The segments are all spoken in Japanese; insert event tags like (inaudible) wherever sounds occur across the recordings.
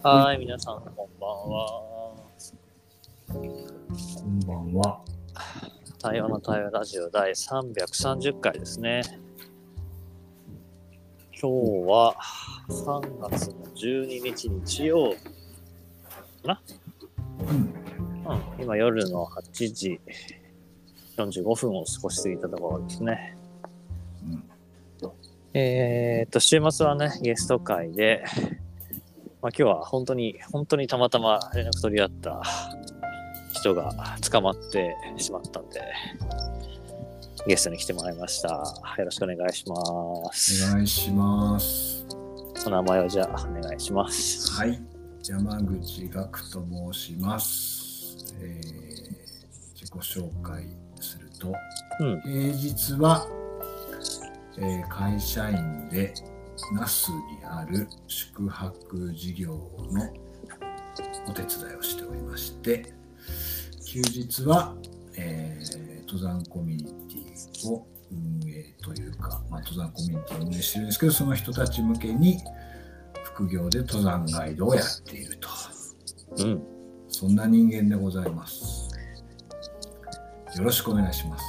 はーい、皆さん、こんばんは。こんばんは。対話の対話ラジオ第330回ですね。今日は3月の12日日曜日かな、うん。うん、今夜の8時45分を少し過ぎたところですね。うん。えーっと、週末はね、ゲスト会で、まあ、今日は本当に、本当にたまたま連絡取り合った人が捕まってしまったんで、ゲストに来てもらいました。よろしくお願いします。お願いします。お名前をじゃあお願いします。はい。山口岳と申します。えー自己紹介すると、うん。平日は、えー会社員で那須にある宿泊事業のお手伝いをしておりまして、休日は、えー登山コミュニティを運営というか、まあ、登山コミュニティを運営してるんですけど、その人たち向けに副業で登山ガイドをやっていると。うん。そんな人間でございます。よろしくお願いします。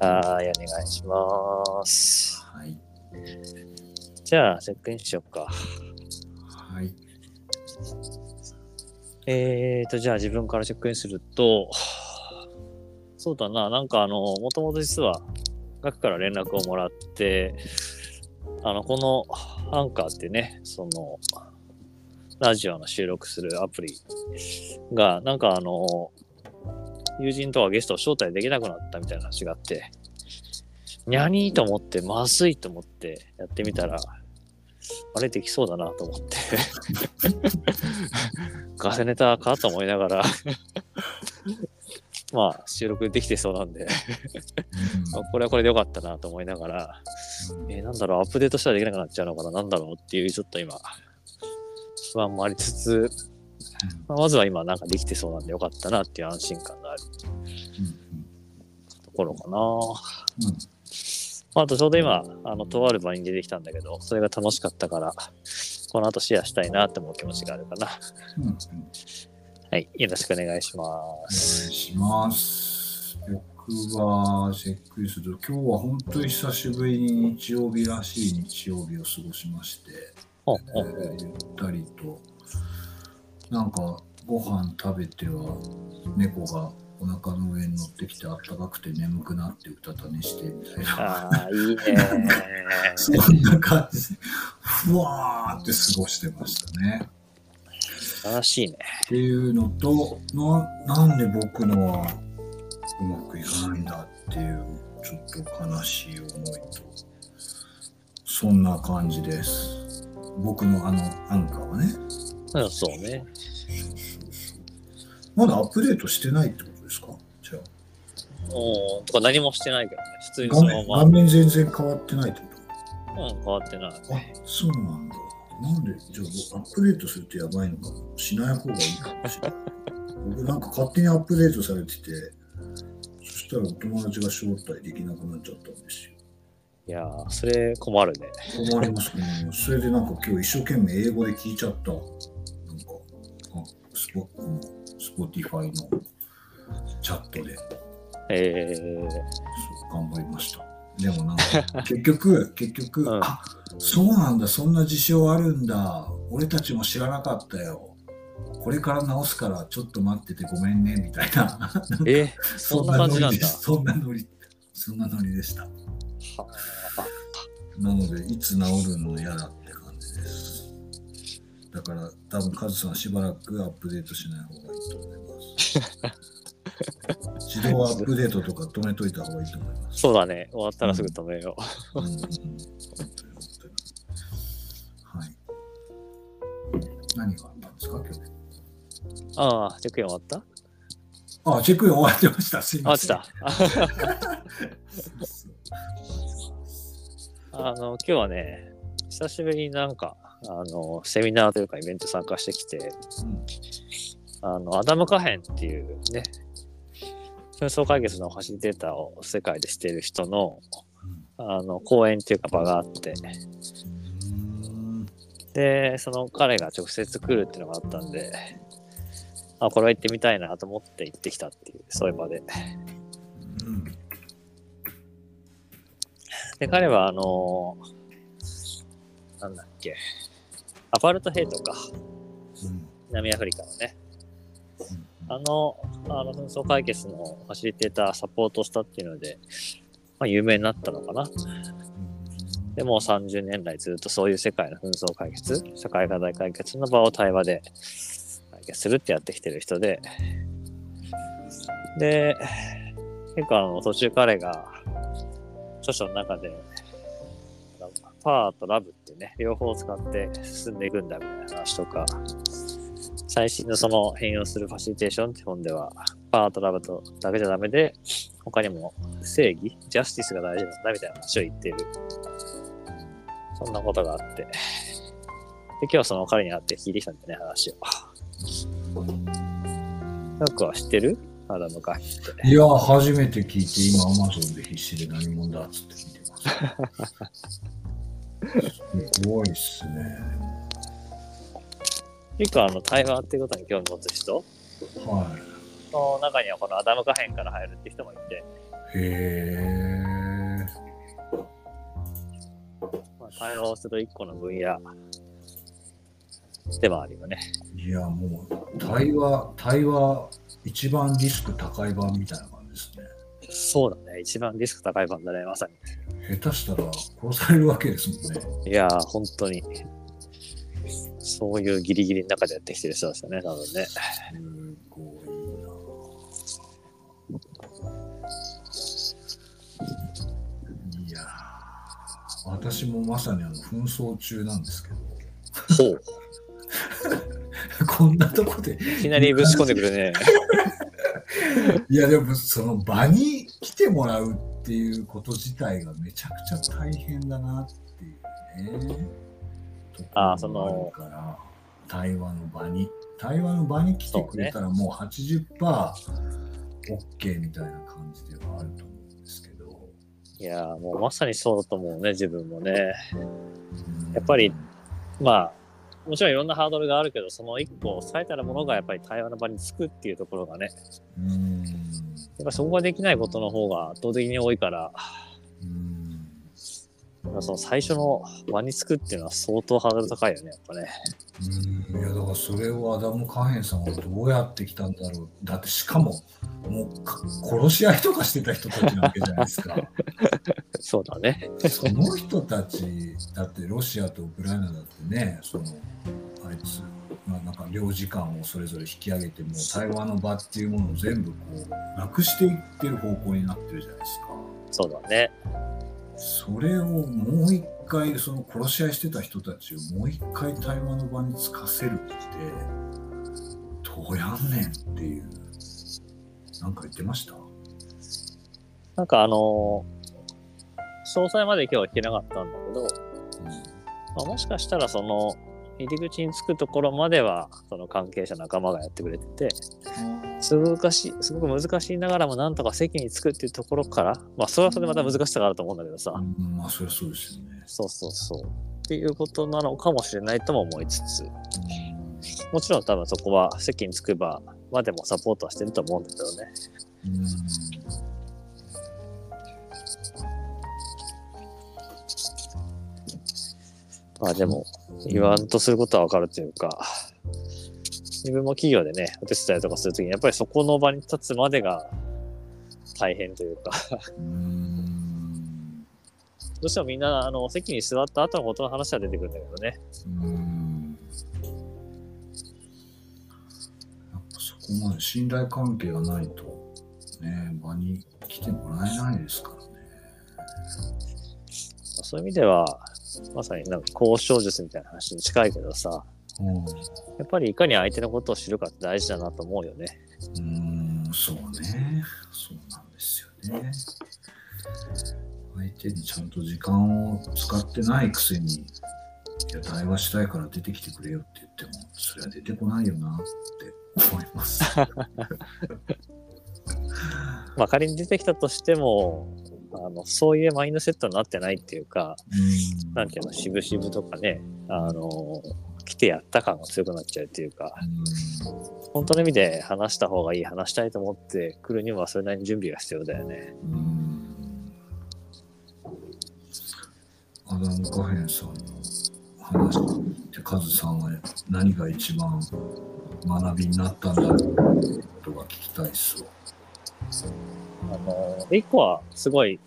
はい、お願いします。はい。じゃあ、チェックインしようか。はい。えーと、じゃあ自分からチェックインすると、そうだな、なんかあの、もともと実は、学から連絡をもらって、あの、このアンカーってね、その、ラジオの収録するアプリが、なんかあの、友人とかゲストを招待できなくなったみたいな話があって、にゃにーと思って、まずいと思ってやってみたら、あれできそうだなと思って。(laughs) ガセネタかと思いながら。まあ収録できてそうなんで。まあこれはこれでよかったなと思いながら、うん。えーなんだろう、アップデートしたらできなくなっちゃうのかな、なんだろうっていうちょっと今、不安もありつつ、まあまずは今なんかできてそうなんでよかったなっていう安心感があるところかな。うん。まあ、あとちょうど今、あの、とある場に出てきたんだけど、それが楽しかったから、この後シェアしたいなって思う気持ちがあるかな。うんうんうんはい、よろしくお願いしまお願いす。します。僕はチェックすると、今日は本当に久しぶりに日曜日らしい日曜日を過ごしまして、えーゆったりと、なんかご飯食べては猫がお腹の上に乗ってきてあったかくて眠くなってうたた寝してみたいな。ああ、いいね。そんな感じで、ふわーって過ごしてましたね。素晴らしいね。っていうのと、ななんで僕のはうまくいかないんだっていう、ちょっと悲しい思いと、そんな感じです。僕のあのアンカーはね、うん、そうね。まだアップデートしてないってこと？おとか何もしてないけどね。普通にそのま画面全然変わってないってこま、うん、変わってない。とあ、そうなんだ。なんで、じゃあアップデートするとやばいのかもしない方がいいかもしれない。僕なんか勝手にアップデートされてて、そしたらお友達が招待できなくなっちゃったんですよ。いやー、それ困るね。困りますね。それでなんか今日一生懸命英語で聞いちゃった。なんか、あスポうん Spotify のチャットで、えそう頑張りました。でもなんか、(laughs) 結局、結局、うんあそうなんだ、そんな事象あるんだ。俺たちも知らなかったよ。これから直すからちょっと待っててごめんね、みたいな。ー、(laughs) えー、そんな感じなんだ。そんなノリ、そんなノリでした。はなので、いつ治るの嫌だって感じです。だから、多分カズさんしばらくアップデートしない方がいいと思います。(laughs) 自動アップデートとか止めといた方がいいと思います。そうだね。終わったらすぐ止めよう。うん。うん、本当に本当に。はい。何があったん。ですか、今日。ああ、チェックイン終わったあ、チェックイン終わってました。すいあ、ません。あの、今日はね、久しぶりになん。か、あの、セミナーというかイベント参加してきて、あの、アダム・カヘンっていうね、紛争解決のファシリテーターを世界でしている人の、あの、講演っていうか場があって、で、その彼が直接来るっていうのがあったんで、あ、これは行ってみたいなと思って行ってきたっていう、そういう場で。うん。で、彼は、あのなんだっけ、アパルトヘイトか、うん。南アフリカのね、うんあの、あの紛争解決のファシリテーターサポートしたっていうので、まあ、有名になったのかな。でもう30年来ずっとそういう世界の紛争解決、社会課題解決の場を対話で解決するってやってきてる人で、で、結構あの途中彼が著書の中で、パワーとラブってね、両方使って進んでいくんだみたいな話とか、最新のその変容するファシリテーションって本では、パワーとラブとだけじゃダメで、他にも正義、ジャスティスが大事なんだみたいな話を言っている。そんなことがあって。で、今日はその彼に会って聞いてきたんだね、話を。なんか知ってる？アダムカヒって。いや、初めて聞いて、今、アマゾンで必死で何者だっつって聞いてます。(laughs) すごいっすね。結構あの、対話っていうことに興味持つ人？はの中にはこのアダムカヘンから入るって人もいて、い。へえ。まあ、対話をする一個の分野でもあるよね。いや、もう、対話、対話、一番リスク高い版みたいな感じですね。そうだね。一番リスク高い版だね、まさに。下手したら殺されるわけですもんね。いやー、本当に。そういうギリギリの中でやってきてる人ですよね、多分ね。すごいな。いやー私もまさにあの紛争中なんですけど、ほう。こんなとこで、いきなりぶち込んでくるね。いやでもその場に来てもらうっていうこと自体がめちゃくちゃ大変だなっていうね。あーそのところがあるから、対話の場に。対話の場に来てくれたらもう 80%OK みたいな感じではあると思うんですけど。いやー、もうまさにそうだと思うね、自分もね。うんやっぱりまあ、もちろんいろんなハードルがあるけど、その一個最たるものがやっぱり対話の場につくっていうところがね、うん。やっぱそこができないことの方が圧倒的に多いから、うんその最初の場につくっていうのは相当ハードル高いよね、やっぱね。うんいやだからそれをアダム・カヘンさんはどうやってきたんだろうだってしかももうか殺し合いとかしてた人たちなわけじゃないですか (laughs) そうだね。その人たちだってロシアとウクライナだってねそのあいつ、まあ、なんか領事館をそれぞれ引き上げてもう対話の場っていうものを全部こうなくしていってる方向になってるじゃないですかそうだね。それをもう一回その殺し合いしてた人たちをもう一回対話の場につかせるってどうやんねんっていう。なんか言ってました？なんかあのー詳細まで今日は聞けなかったんだけど、まあ、もしかしたらその入り口に着くところまではその関係者仲間がやってくれててすごく難しいすごく難しいながらもなんとか席に着くっていうところからまあそれはそれでまた難しさがあると思うんだけどさ、うん、まあそりゃそうですよね。そうそうそう。っていうことなのかもしれないとも思いつつ。もちろん多分そこは席に着く場までもサポートはしてると思うんだけどね。うん。まあでも言わんとすることはわかるというか自分も企業でねお手伝いとかするときにやっぱりそこの場に立つまでが大変というか。うん。どうしてもみんなあの席に座った後のことの話は出てくるんだけどね。うん。やっぱそこまで信頼関係がないとね場に来てもらえないですからね。そういう意味ではまさになんか交渉術みたいな話に近いけどさうんやっぱりいかに相手のことを知るかって大事だなと思うよね。うーん、そうね。そうなんですよね。相手にちゃんと時間を使ってないくせに、いや、対話したいから出てきてくれよって言っても、それは出てこないよなって思います。(laughs) まあ仮に出てきたとしても、あのそういうマインドセットになってないっていうか、うんなんていうの、渋々とかね、あの、来てやった感が強くなっちゃうっていうか、本当の意味で話した方がいい、話したいと思って来るにはそれなりに準備が必要だよね。うんアダム・カフェンさんの話ってカズさんは何が一番学びになったんだろうとか聞きたいっすわ。あの、一個はすごい、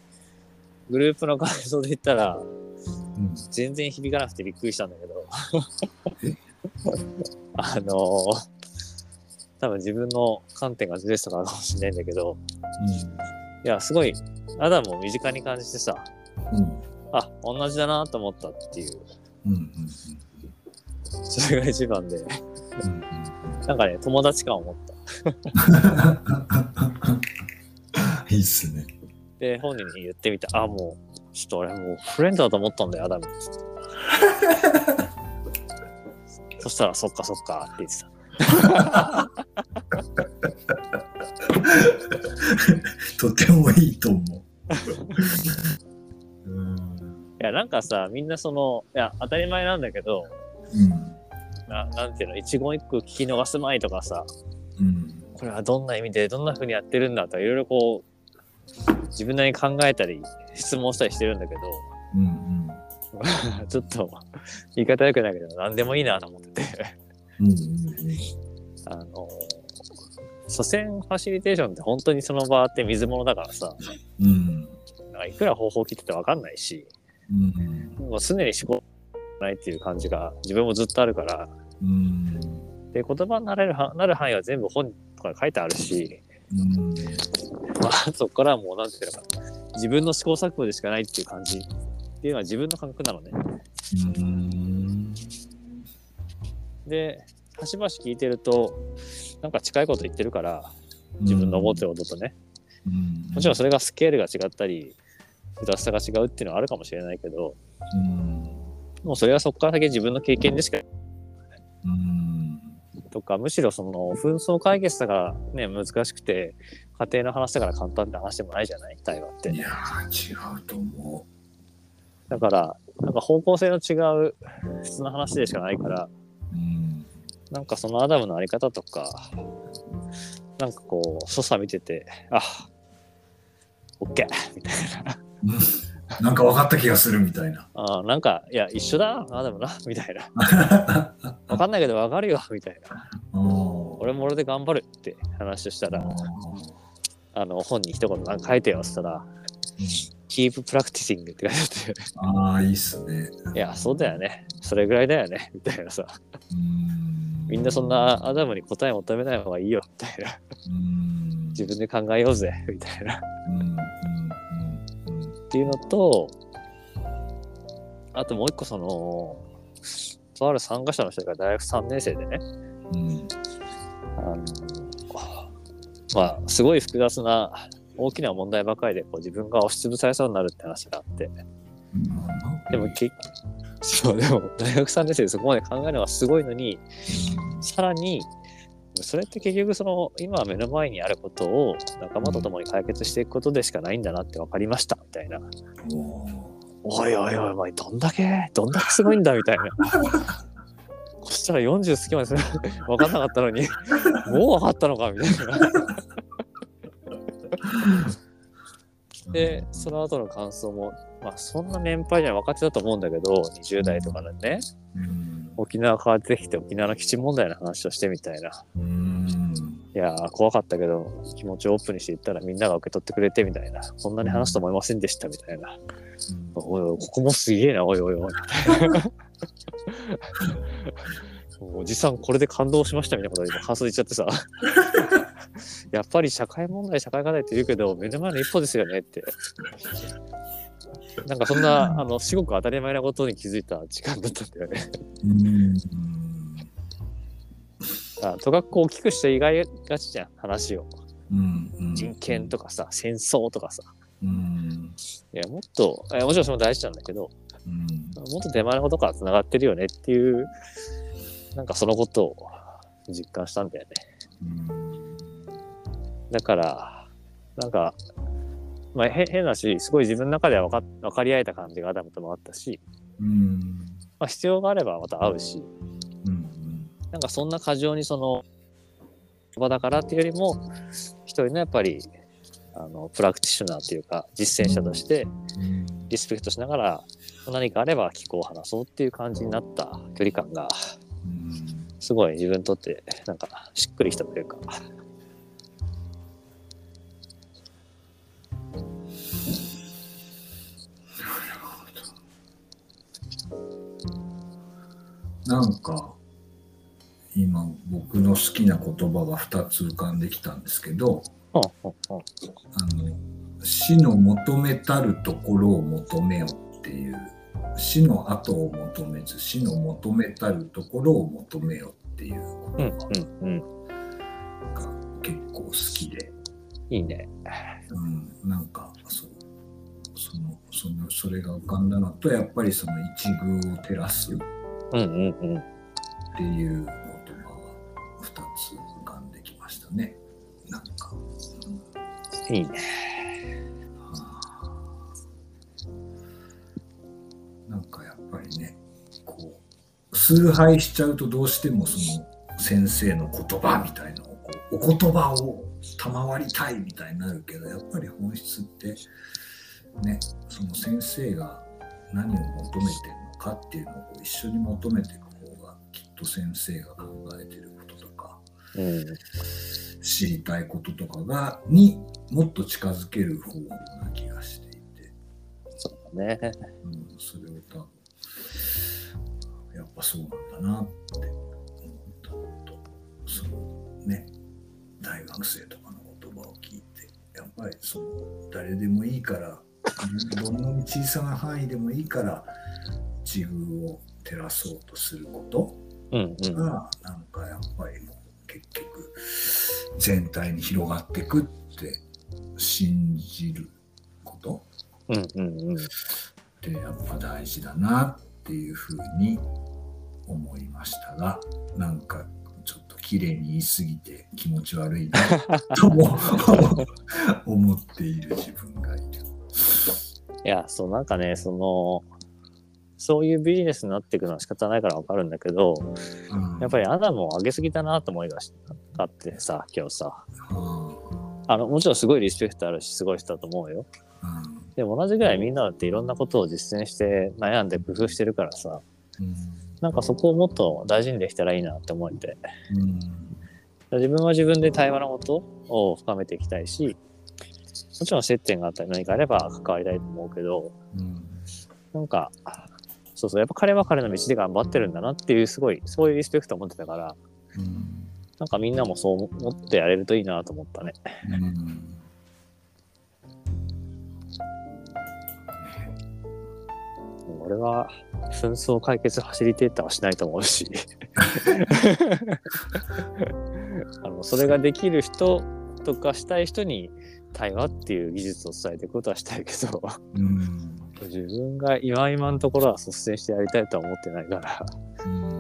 グループの感想で言ったら、うん、全然響かなくてびっくりしたんだけどえ。(laughs) あの、多分自分の観点がずれてたからかもしれないんだけど、いや、すごい、アダムを身近に感じてさ、うん。うん。あ、同じだなと思ったっていう、うん。うん。それが一番で、うん。なんかね、友達感を持った。(laughs) いいっすね。で、本人に言ってみた。あ、もう、ちょっと俺もうフレンドだと思ったんだよ、アダム。そしたら、そっかそっかって言ってた。(laughs) とてもいいと思う。うん。いや、なんかさ、みんなその、いや、当たり前なんだけど、うん。ななんていうの、一言一句聞き逃すまいとかさ、うん。これはどんな意味で、どんな風にやってるんだとか、いろいろこう、自分なりに考えたり、質問したりしてるんだけど、うん。うん。ちょっと、言い方良くないけど、なんでもいいなと思ってて、うん。あの、所詮ファシリテーションって本当にその場って水物だからさ、うん。なんかいくら方法切っててわかんないし、うん。もう常に思考ないっていう感じが自分もずっとあるから、うん。で、言葉になれるはなる範囲は全部本とかに書いてあるし、うん。まあ、そこからはもうなんていうのかな、自分の試行錯誤でしかないっていう感じっていうのは自分の感覚なのね。うん。で、端々聞いてると、なんか近いこと言ってるから、自分の思ってることとね。うん。もちろんそれがスケールが違ったり、複雑さが違うっていうのはあるかもしれないけど、うん。もうそれはそこから先自分の経験でしか、うん。とか、むしろその紛争解決だからね、難しくて、家庭の話だから簡単って話でもないじゃない、対話ってい。やー、違うと思だから、なんか方向性の違う普通の話でしかないから。なんかそのアダムのあり方とか、なんかこう、所作見てて、あ、オッケーみたいな。うんなんか分かった気がするみたいな。あーなんか、いや、一緒だな、アダムな、みたいな。(laughs) わかんないけどわかるよ、みたいな。俺も俺で頑張るって話をしたら、あの、本に一言なんか書いてよ、って言ったら、keep practicing って書いてあって、ああ、いいっすね。いや、そうだよね。それぐらいだよね。(laughs) みたいなさ。うんみんなそんなアダムに答え求めない方がいいよ。みたいな。うん自分で考えようぜ。みたいな。っていうのと、あともう一個その、とある参加者の人が大学3年生でね、うんあの、まあ、すごい複雑な大きな問題ばかりでこう自分が押しつぶされそうになるって話があって、うんでもけ、そう、でも大学3年生でそこまで考えるのはすごいのに、さらに、それって結局その今目の前にあることを仲間と共に解決していくことでしかないんだなって分かりましたみたいな。おいおいおいお前どんだけどんだけすごいんだみたいな。そしたら40過ぎまで分かんなかったのにもう分かったのかみたいな。でその後の感想もまあそんな年配には若手だと思うんだけど20代とかでね。うん。沖縄変わってきて沖縄の基地問題の話をしてみたいな。うん。いやー怖かったけど気持ちをオープンにしていったらみんなが受け取ってくれてみたいな。こんなに話すと思いませんでしたみたいな。おいおいここもすげえなおいおいおい。(laughs) おじさんこれで感動しましたみたいなこと今感想言っちゃってさ (laughs) (laughs) やっぱり社会問題社会課題って言うけど目の前の一歩ですよねって。なんかそんなあのすごく当たり前なことに気づいた時間だったんだよね。うん。あとかく大きくして意外がちじゃん話を。うんうん。人権とかさ戦争とかさ。うん。いやもっとえもちろんそれも大事なんだけどうん。もっと手前のことから繋がってるよねっていうなんかそのことを実感したんだよね。うんだからなんかまあへ変なしすごい自分の中では分か分かり合えた感じがアダムともあったしうん。まあ、必要があればまた会うし、うんなんかそんな過剰にその、場だからっていうよりも、一人のやっぱり、あの、プラクティショナーというか、実践者として、うん。リスペクトしながら、何かあれば気候を話そうっていう感じになった距離感が、うん。すごい自分にとって、なんか、しっくりきたというか、なんか今僕の好きな言葉が2つ浮かんできたんですけどあの死の求めたるところを求めよっていう死の後を求めず死の求めたるところを求めよっていううん言葉。が結構好きで、いいね。うん、なんかそうそのそのそれが浮かんだのとやっぱりその一遇を照らすうんうんうん。っていう言葉が2つ浮かんできましたね。なんか。うんいいね。はあなんかやっぱりね、こう、崇拝しちゃうとどうしてもその先生の言葉みたいのをこう、お言葉を賜りたいみたいになるけど、やっぱり本質って、ね、その先生が何を求めてかっていうのを一緒に求めていく方が、きっと先生が考えてることとか、うん。知りたいこととかがにもっと近づける方法な気がしていて、そうだね。うん、それを多分やっぱそうなんだなって思ったのとそのね大学生とかの言葉を聞いてやっぱりその誰でもいいからどんなに小さな範囲でもいいから自分を照らそうとすることうんうん。がなんかやっぱりもう結局全体に広がっていくって信じることうんうんうん。ってやっぱ大事だなっていうふうに思いましたがなんかちょっと綺麗に言い過ぎて気持ち悪いなとも (laughs) 思っている自分がいる。いや、そう、なんかね、その、そういうビジネスになっていくのは仕方ないからわかるんだけど、うんやっぱりアダムを上げすぎたなと思いがあってさ、今日さ。うんあの、もちろんすごいリスペクトあるし、すごい人だと思うよ。うんでも同じぐらいみんなだっていろんなことを実践して悩んで工夫してるからさ、うんなんかそこをもっと大事にできたらいいなって思えて。うん自分は自分で対話のことを深めていきたいし、もちろん接点があったり何かあれば関わりたいと思うけど、うんなんか、そうそう、やっぱ彼は彼の道で頑張ってるんだなっていう、すごい、そういうリスペクトを持ってたから、うんなんかみんなもそう思ってやれるといいなと思ったね。うん。俺は、紛争解決ファシリテーターはしないと思うし、(laughs) あのそれができる人とかしたい人に対話っていう技術を伝えていくことはしたいけど、うん自分が今今のところは率先してやりたいとは思ってないから、うん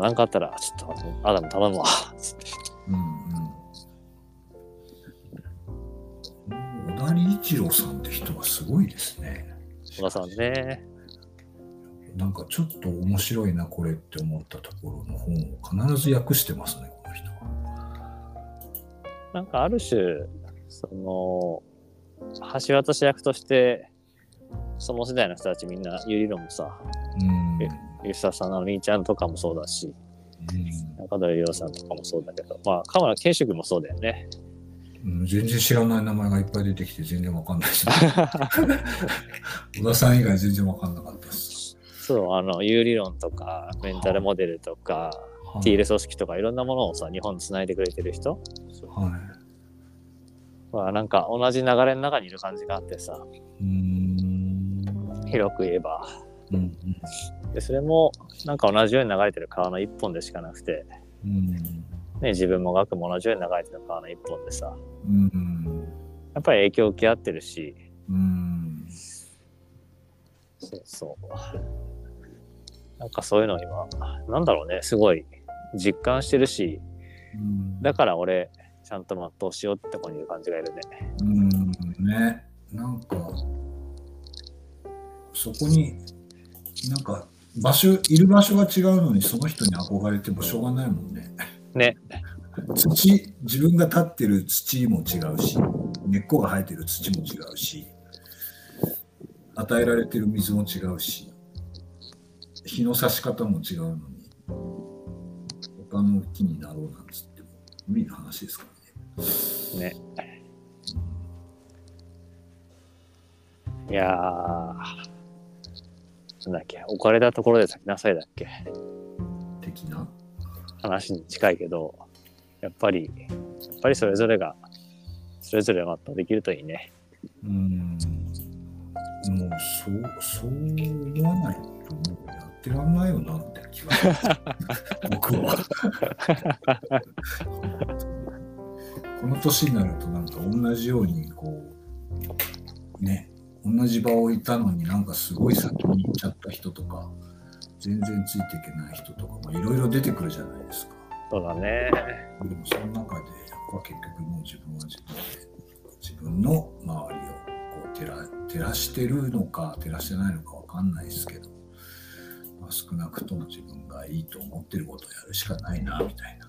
なんかあったら、ちょっとアダム頼むわ、つって。うんうん。小田理一郎さんって人はすごいですね。小田さんね。なんかちょっと面白いな、これって思ったところの本を必ず訳してますね、この人は。なんかある種、その、橋渡し役として、その世代の人たちみんな、有理論もさ、うんえ吉田さんのみーちゃんとかもそうだし、中鳥亮さんとかもそうだけど、まあ、河村健志君もそうだよね。うんうん全然知らない名前がいっぱい出てきて全然わかんないです。(laughs) (laughs) 小田さん以外全然わかんなかったです。そう、あの、有理論とか、メンタルモデルとか、はいティール組織とかいろんなものをさ、日本につないでくれてる人はい。は、なんか同じ流れの中にいる感じがあってさ、うーん。広く言えば。うんで、それも、なんか同じように流れてる川の一本でしかなくて、うん。ね、自分も学も同じように流れてる川の一本でさ、うん。うんやっぱり影響を受け合ってるし、うん。そうそう。なんかそういうのを今、なんだろうね、すごい実感してるし、うん。だから俺、ちゃんと全うしようってとこにいる感じがいるね。うんね。なんかそこになんか場所いる場所が違うのにその人に憧れてもしょうがないもんね。ね。土自分が立ってる土も違うし根っこが生えてる土も違うし与えられてる水も違うし日の差し方も違うのに他の木になろうなんつっても無理な話ですからね。ね。いやー、なんだっけ、置かれたところで咲きなさいだっけ、的な？話に近いけど、やっぱり、やっぱりそれぞれが、それぞれ全うできるといいね。うん。もうそう、そう思わないともうやってらんないよなって気がする。(laughs) 僕は。(laughs) この年になるとなんか同じようにこうね同じ場をいたのになんかすごい先に行っちゃった人とか全然ついていけない人とかもいろいろ出てくるじゃないですか。そうだね。でもその中でやっぱ結局もう自分は自分で自分の周りをこう照ら照らしてるのか照らしてないのかわかんないですけど、まあ、少なくとも自分がいいと思ってることをやるしかないなみたいな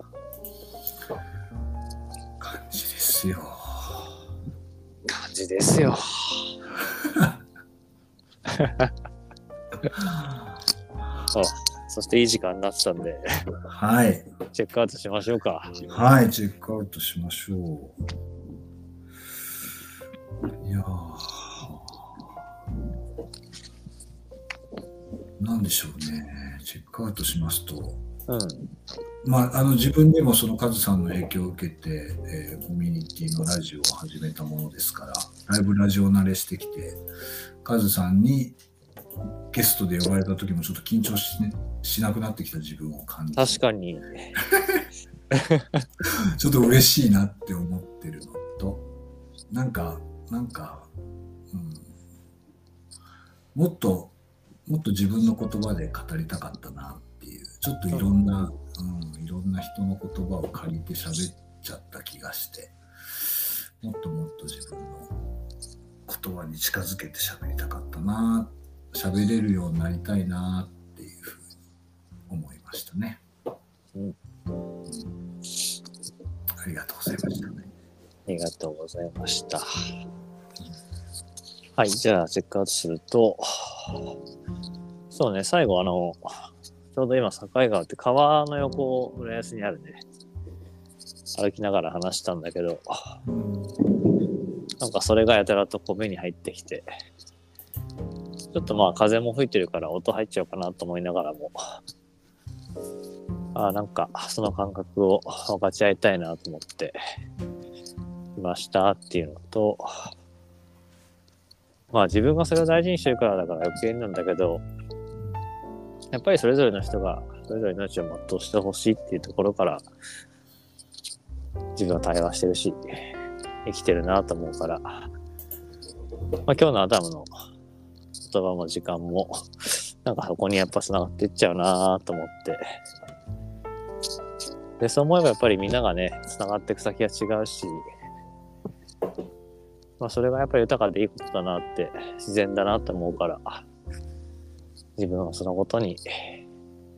感じですよ。感じですよ。(laughs) (laughs) そう。そしていい時間になってたんで、はい。チェックアウトしましょうか。はい、チェックアウトしましょう。いやー。なんでしょうね。チェックアウトしますと、うん。まあ、あの自分でもそのカズさんの影響を受けて、えーコミュニティのラジオを始めたものですから、ライブラジオ慣れしてきて、カズさんにゲストで呼ばれた時もちょっと緊張し,、ね、しなくなってきた自分を感じ確かに、(laughs) ちょっと嬉しいなって思ってるのと、なんか、なんか、うん、もっと、もっと自分の言葉で語りたかったな。っちょっといろんな、うん、いろんな人の言葉を借りて喋っちゃった気がして、もっともっと自分の言葉に近づけて喋りたかったな、喋れるようになりたいなっていうふうに思いましたね。うんありがとうございましたね。ありがとうございました。はい、じゃあチェックアウトすると、そうね、最後あの、ちょうど今境川って川の横を浦安にあるね、歩きながら話したんだけど、なんかそれがやたらとこう目に入ってきて、ちょっとまあ風も吹いてるから音入っちゃうかなと思いながらも、あーなんかその感覚を分かち合いたいなと思っていましたっていうのと、まあ自分がそれを大事にしてるからだから余計なんだけど、やっぱりそれぞれの人がそれぞれの命を全うしてほしいっていうところから自分は対話してるし、生きてるなと思うから、まあ今日のアダムの言葉も時間も、なんかそこにやっぱ繋がっていっちゃうなと思って。で、そう思えばやっぱりみんながね、繋がっていく先が違うし、まあそれがやっぱり豊かでいいことだなって、自然だなって思うから、自分はそのことに、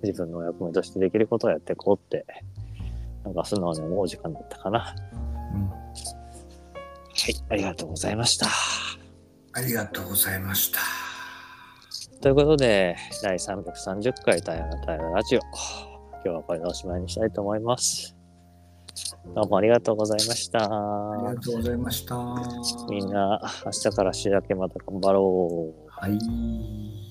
自分の役目としてできることをやっていこうって、なんか素直に思う時間だったかな。うんはい、ありがとうございました。ありがとうございました。ということで、第330回太陽の太陽ラジオ。今日はこれでおしまいにしたいと思います。どうもありがとうございました。ありがとうございました。みんな、明日から週明けまた頑張ろう。はい。